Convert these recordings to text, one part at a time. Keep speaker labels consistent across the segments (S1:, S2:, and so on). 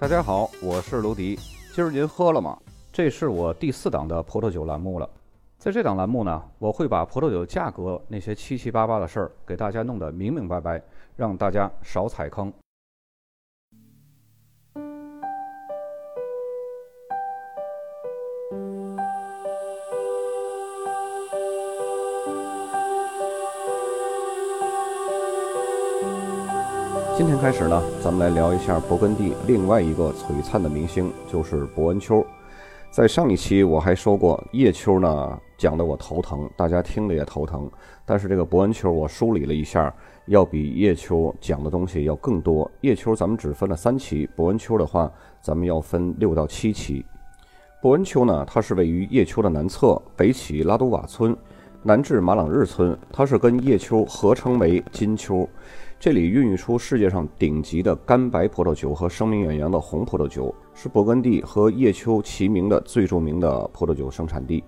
S1: 大家好，我是卢迪。今儿您喝了吗？这是我第四档的葡萄酒栏目了。在这档栏目呢，我会把葡萄酒价格那些七七八八的事儿给大家弄得明明白白，让大家少踩坑。今天开始呢，咱们来聊一下勃艮第另外一个璀璨的明星，就是伯恩丘。在上一期我还说过，叶丘呢讲的我头疼，大家听的也头疼。但是这个伯恩丘我梳理了一下，要比叶丘讲的东西要更多。叶丘咱们只分了三期，伯恩丘的话咱们要分六到七期。伯恩丘呢，它是位于叶丘的南侧，北起拉都瓦村，南至马朗日村，它是跟叶丘合称为金丘。这里孕育出世界上顶级的干白葡萄酒和声名远扬的红葡萄酒，是勃艮第和叶丘齐名的最著名的葡萄酒生产地。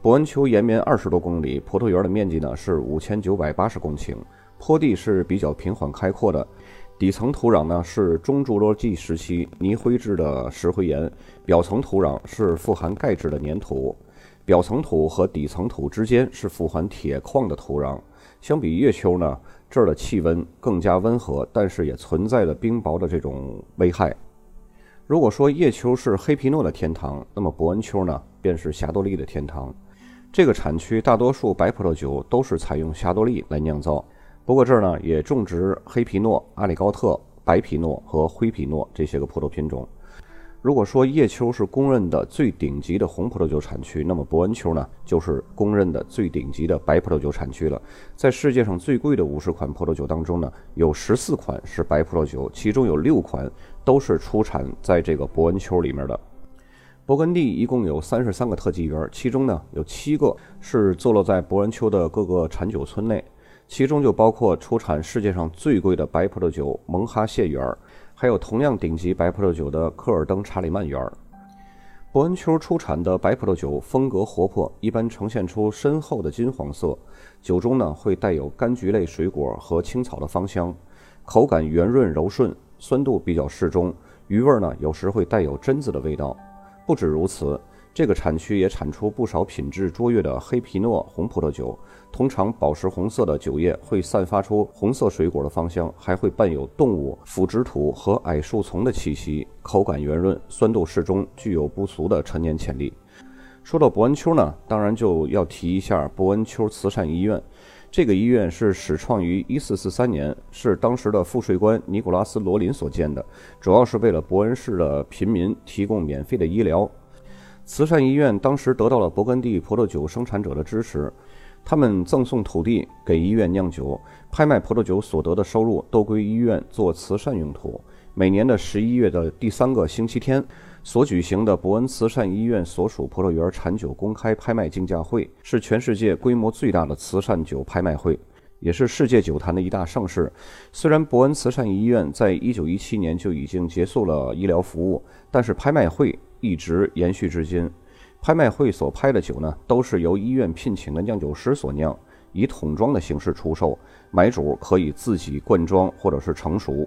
S1: 伯恩丘延绵二十多公里，葡萄园的面积呢是五千九百八十公顷，坡地是比较平缓开阔的，底层土壤呢是中侏罗纪时期泥灰质的石灰岩，表层土壤是富含钙质的粘土，表层土和底层土之间是富含铁矿的土壤。相比叶丘呢？这儿的气温更加温和，但是也存在着冰雹的这种危害。如果说叶丘是黑皮诺的天堂，那么伯恩丘呢，便是霞多丽的天堂。这个产区大多数白葡萄酒都是采用霞多丽来酿造，不过这儿呢也种植黑皮诺、阿里高特、白皮诺和灰皮诺这些个葡萄品种。如果说叶丘是公认的最顶级的红葡萄酒产区，那么伯恩丘呢，就是公认的最顶级的白葡萄酒产区了。在世界上最贵的五十款葡萄酒当中呢，有十四款是白葡萄酒，其中有六款都是出产在这个伯恩丘里面的。勃艮第一共有三十三个特级园，其中呢有七个是坐落在伯恩丘的各个产酒村内，其中就包括出产世界上最贵的白葡萄酒蒙哈谢园。还有同样顶级白葡萄酒的科尔登查理曼园儿，伯恩丘出产的白葡萄酒风格活泼，一般呈现出深厚的金黄色，酒中呢会带有柑橘类水果和青草的芳香，口感圆润柔顺，酸度比较适中，余味呢有时会带有榛子的味道。不止如此。这个产区也产出不少品质卓越的黑皮诺红葡萄酒，通常宝石红色的酒液会散发出红色水果的芳香，还会伴有动物、腐殖土和矮树丛的气息，口感圆润，酸度适中，具有不俗的陈年潜力。说到伯恩丘呢，当然就要提一下伯恩丘慈善医院。这个医院是始创于1443年，是当时的赋税官尼古拉斯·罗林所建的，主要是为了伯恩市的贫民提供免费的医疗。慈善医院当时得到了勃艮第葡萄酒生产者的支持，他们赠送土地给医院酿酒，拍卖葡萄酒所得的收入都归医院做慈善用途。每年的十一月的第三个星期天所举行的伯恩慈善医院所属葡萄园产酒公开拍卖竞价会，是全世界规模最大的慈善酒拍卖会，也是世界酒坛的一大盛事。虽然伯恩慈善医院在一九一七年就已经结束了医疗服务，但是拍卖会。一直延续至今，拍卖会所拍的酒呢，都是由医院聘请的酿酒师所酿，以桶装的形式出售，买主可以自己灌装或者是成熟。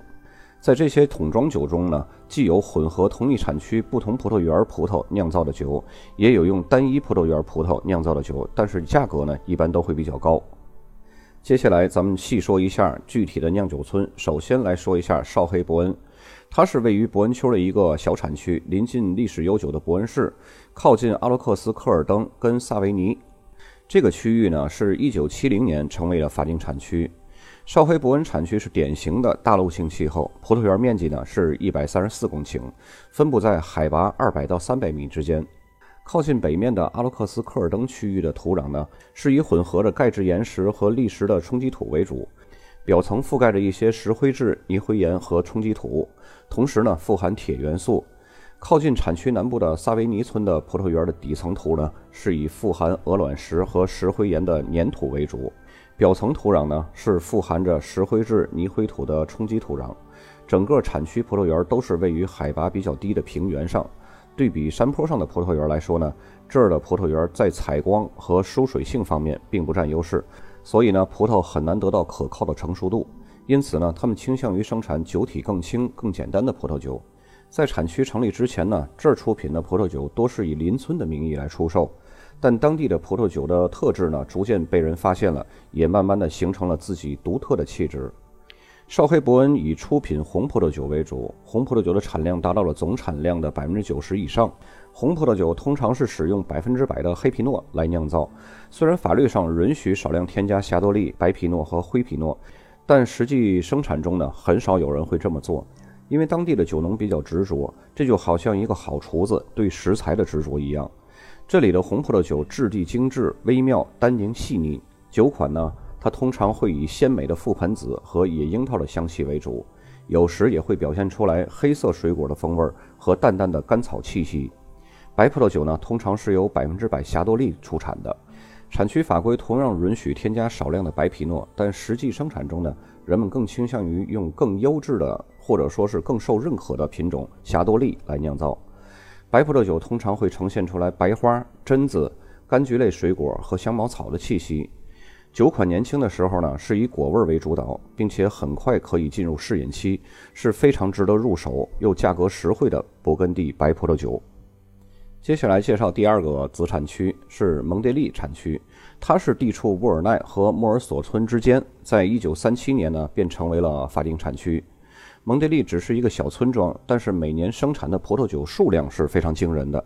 S1: 在这些桶装酒中呢，既有混合同一产区不同葡萄园葡萄酿造的酒，也有用单一葡萄园葡萄酿造的酒，但是价格呢，一般都会比较高。接下来咱们细说一下具体的酿酒村，首先来说一下绍黑伯恩。它是位于伯恩丘的一个小产区，临近历史悠久的伯恩市，靠近阿罗克斯科尔登跟萨维尼。这个区域呢，是一九七零年成为了法定产区。绍黑伯恩产区是典型的大陆性气候，葡萄园面积呢是一百三十四公顷，分布在海拔二百到三百米之间。靠近北面的阿罗克斯科尔登区域的土壤呢，是以混合着钙质岩石和砾石的冲积土为主。表层覆盖着一些石灰质泥灰岩和冲积土，同时呢富含铁元素。靠近产区南部的萨维尼村的葡萄园的底层土呢是以富含鹅卵石和石灰岩的粘土为主，表层土壤呢是富含着石灰质泥灰土的冲积土壤。整个产区葡萄园都是位于海拔比较低的平原上，对比山坡上的葡萄园来说呢，这儿的葡萄园在采光和疏水性方面并不占优势。所以呢，葡萄很难得到可靠的成熟度，因此呢，他们倾向于生产酒体更轻、更简单的葡萄酒。在产区成立之前呢，这儿出品的葡萄酒多是以邻村的名义来出售。但当地的葡萄酒的特质呢，逐渐被人发现了，也慢慢的形成了自己独特的气质。绍黑伯恩以出品红葡萄酒为主，红葡萄酒的产量达到了总产量的百分之九十以上。红葡萄酒通常是使用百分之百的黑皮诺来酿造，虽然法律上允许少量添加霞多丽、白皮诺和灰皮诺，但实际生产中呢，很少有人会这么做，因为当地的酒农比较执着，这就好像一个好厨子对食材的执着一样。这里的红葡萄酒质地精致、微妙、单宁细腻。酒款呢，它通常会以鲜美的覆盆子和野樱桃的香气为主，有时也会表现出来黑色水果的风味和淡淡的甘草气息。白葡萄酒呢，通常是由百分之百霞多丽出产的。产区法规同样允许添加少量的白皮诺，但实际生产中呢，人们更倾向于用更优质的或者说是更受认可的品种霞多丽来酿造。白葡萄酒通常会呈现出来白花、榛子、柑橘类水果和香茅草的气息。酒款年轻的时候呢，是以果味为主导，并且很快可以进入适饮期，是非常值得入手又价格实惠的勃艮第白葡萄酒。接下来介绍第二个子产区是蒙迭利产区，它是地处沃尔奈和莫尔索村之间，在一九三七年呢便成为了法定产区。蒙迭利只是一个小村庄，但是每年生产的葡萄酒数量是非常惊人的。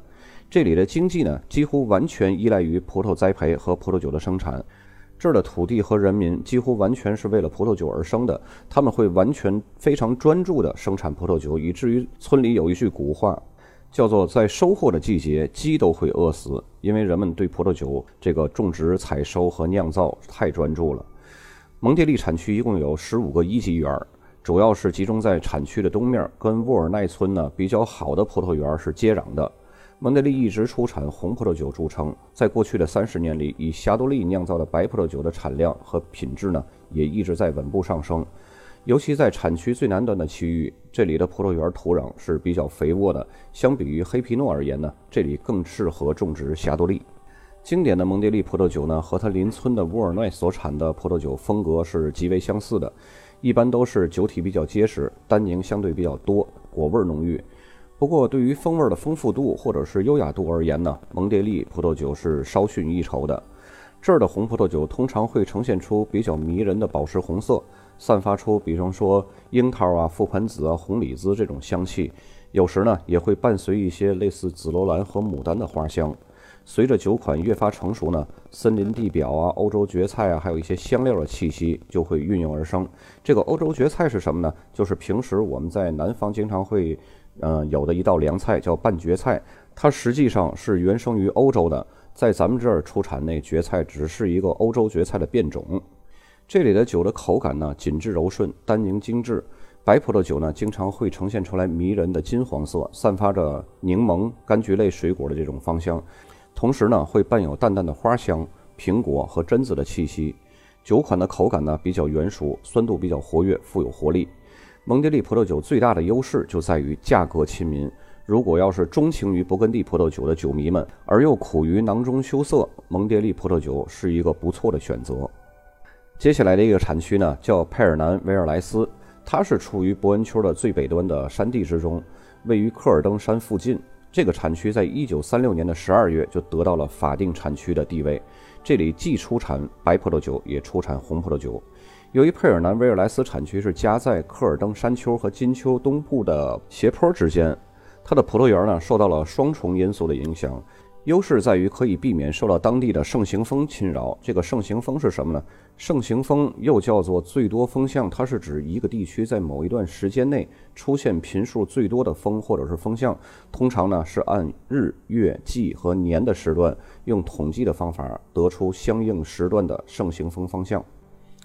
S1: 这里的经济呢，几乎完全依赖于葡萄栽培和葡萄酒的生产。这儿的土地和人民几乎完全是为了葡萄酒而生的，他们会完全非常专注地生产葡萄酒，以至于村里有一句古话，叫做“在收获的季节，鸡都会饿死”，因为人们对葡萄酒这个种植、采收和酿造太专注了。蒙蒂利产区一共有十五个一级园。主要是集中在产区的东面，跟沃尔奈村呢比较好的葡萄园是接壤的。蒙德利一直出产红葡萄酒著称，在过去的三十年里，以霞多丽酿造的白葡萄酒的产量和品质呢也一直在稳步上升。尤其在产区最南端的区域，这里的葡萄园土壤是比较肥沃的，相比于黑皮诺而言呢，这里更适合种植霞多丽。经典的蒙迭利葡萄酒呢，和它邻村的沃尔奈所产的葡萄酒风格是极为相似的。一般都是酒体比较结实，单宁相对比较多，果味浓郁。不过，对于风味的丰富度或者是优雅度而言呢，蒙迭利葡萄酒是稍逊一筹的。这儿的红葡萄酒通常会呈现出比较迷人的宝石红色，散发出比方说樱桃啊、覆盆子啊、红李子这种香气，有时呢也会伴随一些类似紫罗兰和牡丹的花香。随着酒款越发成熟呢，森林地表啊、欧洲蕨菜啊，还有一些香料的气息就会运用而生。这个欧洲蕨菜是什么呢？就是平时我们在南方经常会，呃，有的一道凉菜叫拌蕨菜，它实际上是原生于欧洲的，在咱们这儿出产那蕨菜只是一个欧洲蕨菜的变种。这里的酒的口感呢，紧致柔顺，单宁精致。白葡萄酒呢，经常会呈现出来迷人的金黄色，散发着柠檬、柑橘类水果的这种芳香。同时呢，会伴有淡淡的花香、苹果和榛子的气息。酒款的口感呢比较圆熟，酸度比较活跃，富有活力。蒙迭利葡萄酒最大的优势就在于价格亲民。如果要是钟情于勃艮第葡萄酒的酒迷们，而又苦于囊中羞涩，蒙迭利葡萄酒是一个不错的选择。接下来的一个产区呢，叫佩尔南维尔莱斯，它是处于伯恩丘的最北端的山地之中，位于科尔登山附近。这个产区在一九三六年的十二月就得到了法定产区的地位。这里既出产白葡萄酒，也出产红葡萄酒。由于佩尔南维尔莱斯产区是夹在科尔登山丘和金丘东部的斜坡之间，它的葡萄园呢受到了双重因素的影响。优势在于可以避免受到当地的盛行风侵扰。这个盛行风是什么呢？盛行风又叫做最多风向，它是指一个地区在某一段时间内出现频数最多的风或者是风向。通常呢是按日、月、季和年的时段，用统计的方法得出相应时段的盛行风方向。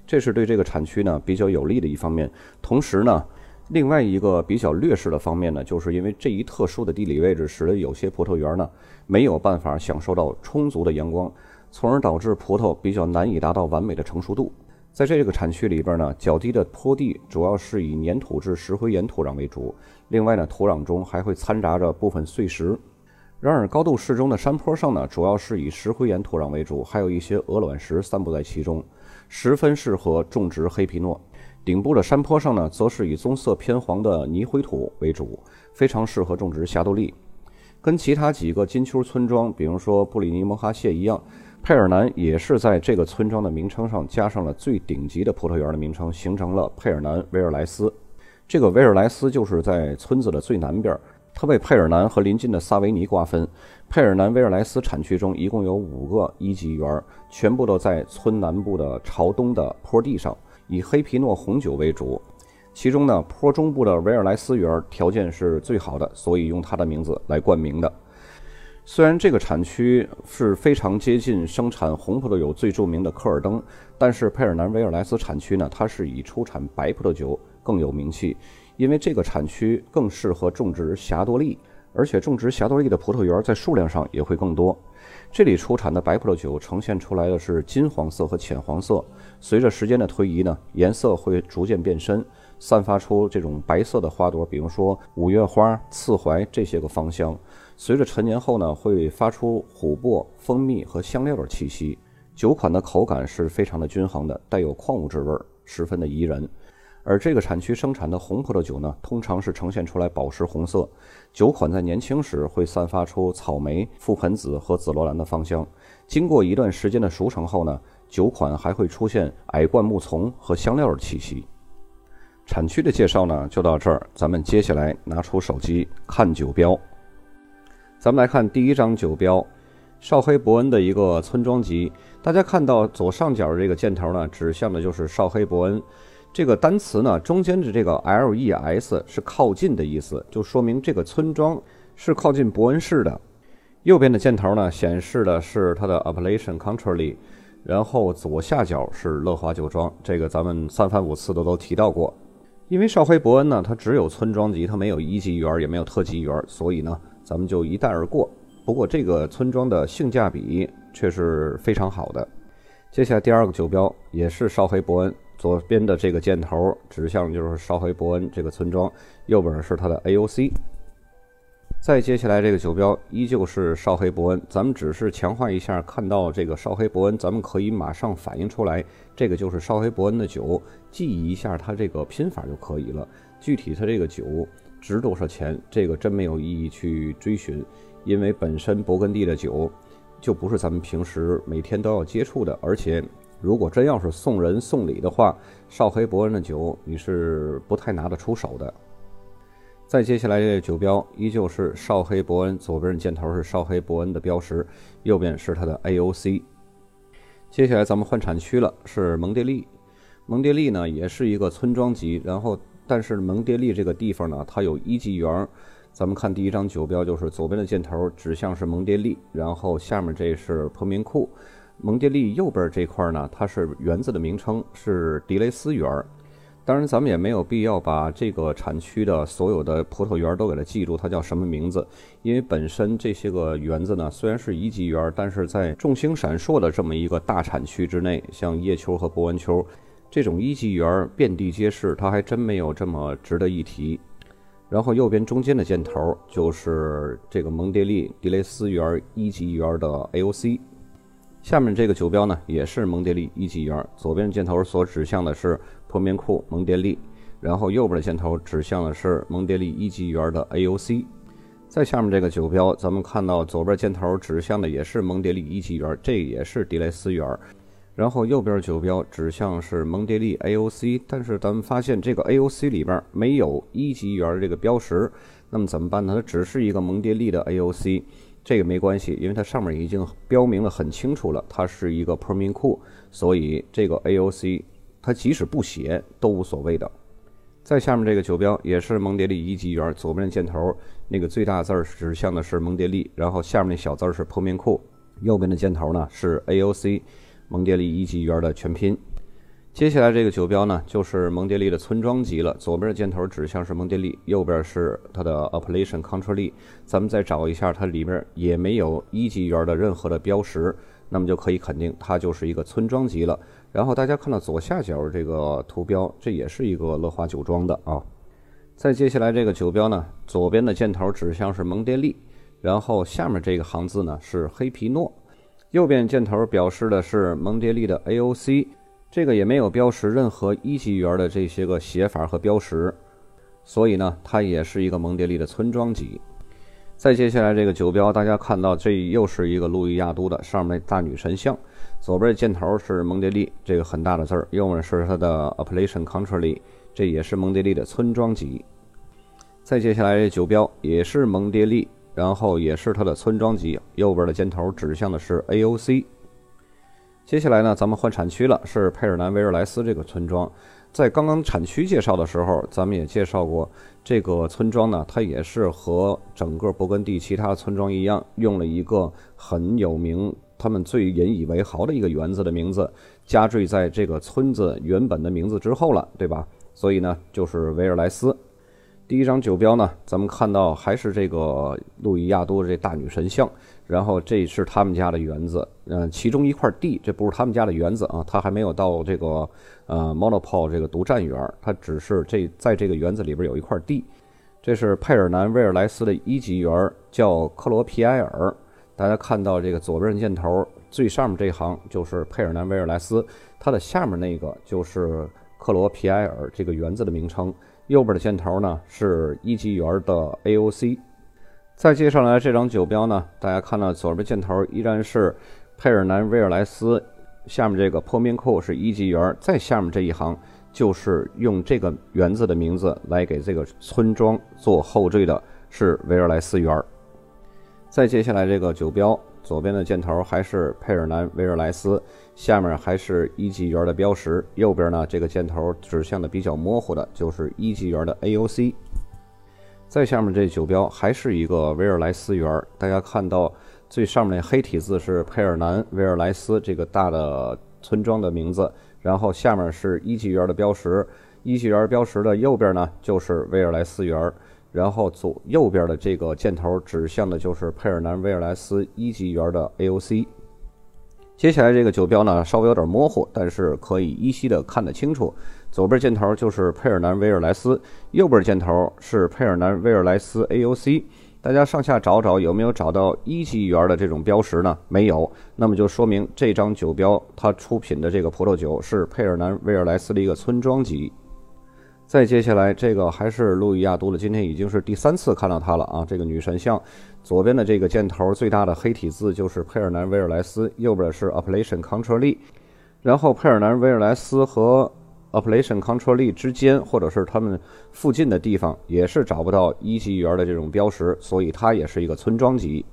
S1: 这是对这个产区呢比较有利的一方面。同时呢。另外一个比较劣势的方面呢，就是因为这一特殊的地理位置，使得有些葡萄园呢没有办法享受到充足的阳光，从而导致葡萄比较难以达到完美的成熟度。在这个产区里边呢，较低的坡地主要是以粘土质石灰岩土壤为主，另外呢，土壤中还会掺杂着部分碎石。然而，高度适中的山坡上呢，主要是以石灰岩土壤为主，还有一些鹅卵石散布在其中，十分适合种植黑皮诺。顶部的山坡上呢，则是以棕色偏黄的泥灰土为主，非常适合种植霞多丽。跟其他几个金丘村庄，比如说布里尼蒙哈谢一样，佩尔南也是在这个村庄的名称上加上了最顶级的葡萄园的名称，形成了佩尔南维尔莱斯。这个维尔莱斯就是在村子的最南边，它被佩尔南和邻近的萨维尼瓜分。佩尔南维尔莱斯产区中一共有五个一级园，全部都在村南部的朝东的坡地上，以黑皮诺红酒为主。其中呢，坡中部的维尔莱斯园条件是最好的，所以用它的名字来冠名的。虽然这个产区是非常接近生产红葡萄酒最著名的科尔登，但是佩尔南维尔莱斯产区呢，它是以出产白葡萄酒更有名气，因为这个产区更适合种植霞多丽，而且种植霞多丽的葡萄园在数量上也会更多。这里出产的白葡萄酒呈现出来的是金黄色和浅黄色，随着时间的推移呢，颜色会逐渐变深。散发出这种白色的花朵，比如说五月花、刺槐这些个芳香。随着陈年后呢，会发出琥珀、蜂蜜和香料的气息。酒款的口感是非常的均衡的，带有矿物质味，十分的宜人。而这个产区生产的红葡萄酒呢，通常是呈现出来宝石红色。酒款在年轻时会散发出草莓、覆盆子和紫罗兰的芳香。经过一段时间的熟成后呢，酒款还会出现矮灌木丛和香料的气息。产区的介绍呢，就到这儿。咱们接下来拿出手机看酒标。咱们来看第一张酒标，绍黑伯恩的一个村庄级。大家看到左上角这个箭头呢，指向的就是绍黑伯恩。这个单词呢，中间的这个 LES 是靠近的意思，就说明这个村庄是靠近伯恩市的。右边的箭头呢，显示的是它的 Appellation Country，然后左下角是乐华酒庄。这个咱们三番五次的都提到过。因为绍黑伯恩呢，它只有村庄级，它没有一级园，也没有特级园，所以呢，咱们就一带而过。不过这个村庄的性价比却是非常好的。接下来第二个酒标也是绍黑伯恩，左边的这个箭头指向就是绍黑伯恩这个村庄，右边是它的 AOC。再接下来这个酒标依旧是绍黑伯恩，咱们只是强化一下，看到这个绍黑伯恩，咱们可以马上反应出来，这个就是绍黑伯恩的酒，记忆一下它这个拼法就可以了。具体它这个酒值多少钱，这个真没有意义去追寻，因为本身勃艮第的酒就不是咱们平时每天都要接触的，而且如果真要是送人送礼的话，绍黑伯恩的酒你是不太拿得出手的。再接下来这个酒标依旧是绍黑伯恩，左边的箭头是绍黑伯恩的标识，右边是它的 AOC。接下来咱们换产区了，是蒙迭利。蒙迭利呢也是一个村庄级，然后但是蒙迭利这个地方呢，它有一级园。咱们看第一张酒标，就是左边的箭头指向是蒙迭利，然后下面这是破明库。蒙迭利右边这块呢，它是园子的名称是迪雷斯园。当然，咱们也没有必要把这个产区的所有的葡萄园都给它记住，它叫什么名字？因为本身这些个园子呢，虽然是一级园，但是在众星闪烁的这么一个大产区之内，像叶丘和博文丘这种一级园遍地皆是，它还真没有这么值得一提。然后右边中间的箭头就是这个蒙迭利迪雷斯园一级园的 AOC。下面这个酒标呢，也是蒙迭利一级园，左边箭头所指向的是。破面库蒙迭利，然后右边的箭头指向的是蒙迭利一级园的 AOC。在下面这个酒标，咱们看到左边箭头指向的也是蒙迭利一级园，这也是迪雷斯园。然后右边酒标指向是蒙迭利 AOC，但是咱们发现这个 AOC 里边没有一级园这个标识，那么怎么办呢？它只是一个蒙迭利的 AOC，这个没关系，因为它上面已经标明了很清楚了，它是一个 p e r m i n 库，所以这个 AOC。它即使不写都无所谓的。在下面这个酒标也是蒙迭利一级园，左边的箭头那个最大字儿指向的是蒙迭利，然后下面那小字儿是破面库，右边的箭头呢是 AOC，蒙迭利一级园的全拼。接下来这个酒标呢就是蒙迪利的村庄级了，左边的箭头指向是蒙迪利，右边是它的 Appellation Country。咱们再找一下，它里面也没有一级园的任何的标识，那么就可以肯定它就是一个村庄级了。然后大家看到左下角这个图标，这也是一个乐华酒庄的啊。再接下来这个酒标呢，左边的箭头指向是蒙迪利，然后下面这个行字呢是黑皮诺，右边箭头表示的是蒙迪利的 AOC。这个也没有标识任何一级园的这些个写法和标识，所以呢，它也是一个蒙迭利的村庄级。再接下来这个酒标，大家看到这又是一个路易亚都的，上面大女神像，左边箭头是蒙迭利这个很大的字儿，右面是它的 Appellation Country，这也是蒙迭利的村庄级。再接下来这酒标也是蒙迭利，然后也是它的村庄级，右边的箭头指向的是 AOC。接下来呢，咱们换产区了，是佩尔南维尔莱斯这个村庄。在刚刚产区介绍的时候，咱们也介绍过这个村庄呢，它也是和整个勃艮第其他村庄一样，用了一个很有名、他们最引以为豪的一个园子的名字，加缀在这个村子原本的名字之后了，对吧？所以呢，就是维尔莱斯。第一张酒标呢，咱们看到还是这个路易亚都这大女神像，然后这是他们家的园子，嗯，其中一块地，这不是他们家的园子啊，他还没有到这个呃 m o n o p o l 这个独占园，他只是这在这个园子里边有一块地，这是佩尔南威尔莱斯的一级园，叫克罗皮埃尔。大家看到这个左边的箭头最上面这一行就是佩尔南威尔莱斯，它的下面那个就是克罗皮埃尔这个园子的名称。右边的箭头呢是一级园的 AOC。再接上来这张酒标呢，大家看到左边箭头依然是佩尔南威尔莱斯，下面这个破面库是一级园，再下面这一行就是用这个园子的名字来给这个村庄做后缀的，是维尔莱斯园。再接下来这个酒标。左边的箭头还是佩尔南维尔莱斯，下面还是一级园的标识。右边呢，这个箭头指向的比较模糊的，就是一级园的 AOC。再下面这酒标还是一个维尔莱斯园，大家看到最上面那黑体字是佩尔南维尔莱斯这个大的村庄的名字，然后下面是一级园的标识。一级园标识的右边呢，就是维尔莱斯园。然后左右边的这个箭头指向的就是佩尔南维尔莱斯一级园的 AOC。接下来这个酒标呢稍微有点模糊，但是可以依稀的看得清楚。左边箭头就是佩尔南维尔莱斯，右边箭头是佩尔南维尔莱斯 AOC。大家上下找找有没有找到一级园的这种标识呢？没有，那么就说明这张酒标它出品的这个葡萄酒是佩尔南维尔莱斯的一个村庄级。再接下来，这个还是路易亚都的，今天已经是第三次看到它了啊！这个女神像，左边的这个箭头最大的黑体字就是佩尔南维尔莱斯，右边是 Appellation Country。然后佩尔南维尔莱斯和 Appellation control 之间，或者是他们附近的地方，也是找不到一级园的这种标识，所以它也是一个村庄级。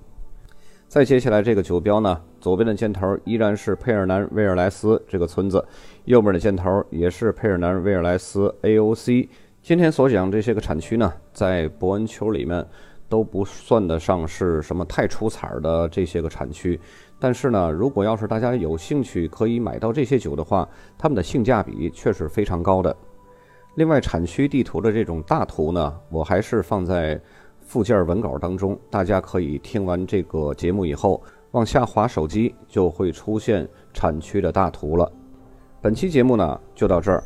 S1: 再接下来这个酒标呢，左边的箭头依然是佩尔南威尔莱斯这个村子，右边的箭头也是佩尔南威尔莱斯 AOC。今天所讲这些个产区呢，在伯恩丘里面都不算得上是什么太出彩的这些个产区，但是呢，如果要是大家有兴趣可以买到这些酒的话，它们的性价比却是非常高的。另外，产区地图的这种大图呢，我还是放在。附件文稿当中，大家可以听完这个节目以后，往下滑手机就会出现产区的大图了。本期节目呢就到这儿，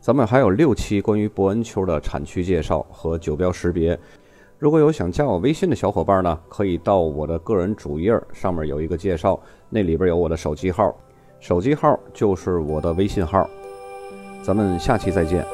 S1: 咱们还有六期关于伯恩丘的产区介绍和酒标识别。如果有想加我微信的小伙伴呢，可以到我的个人主页上面有一个介绍，那里边有我的手机号，手机号就是我的微信号。咱们下期再见。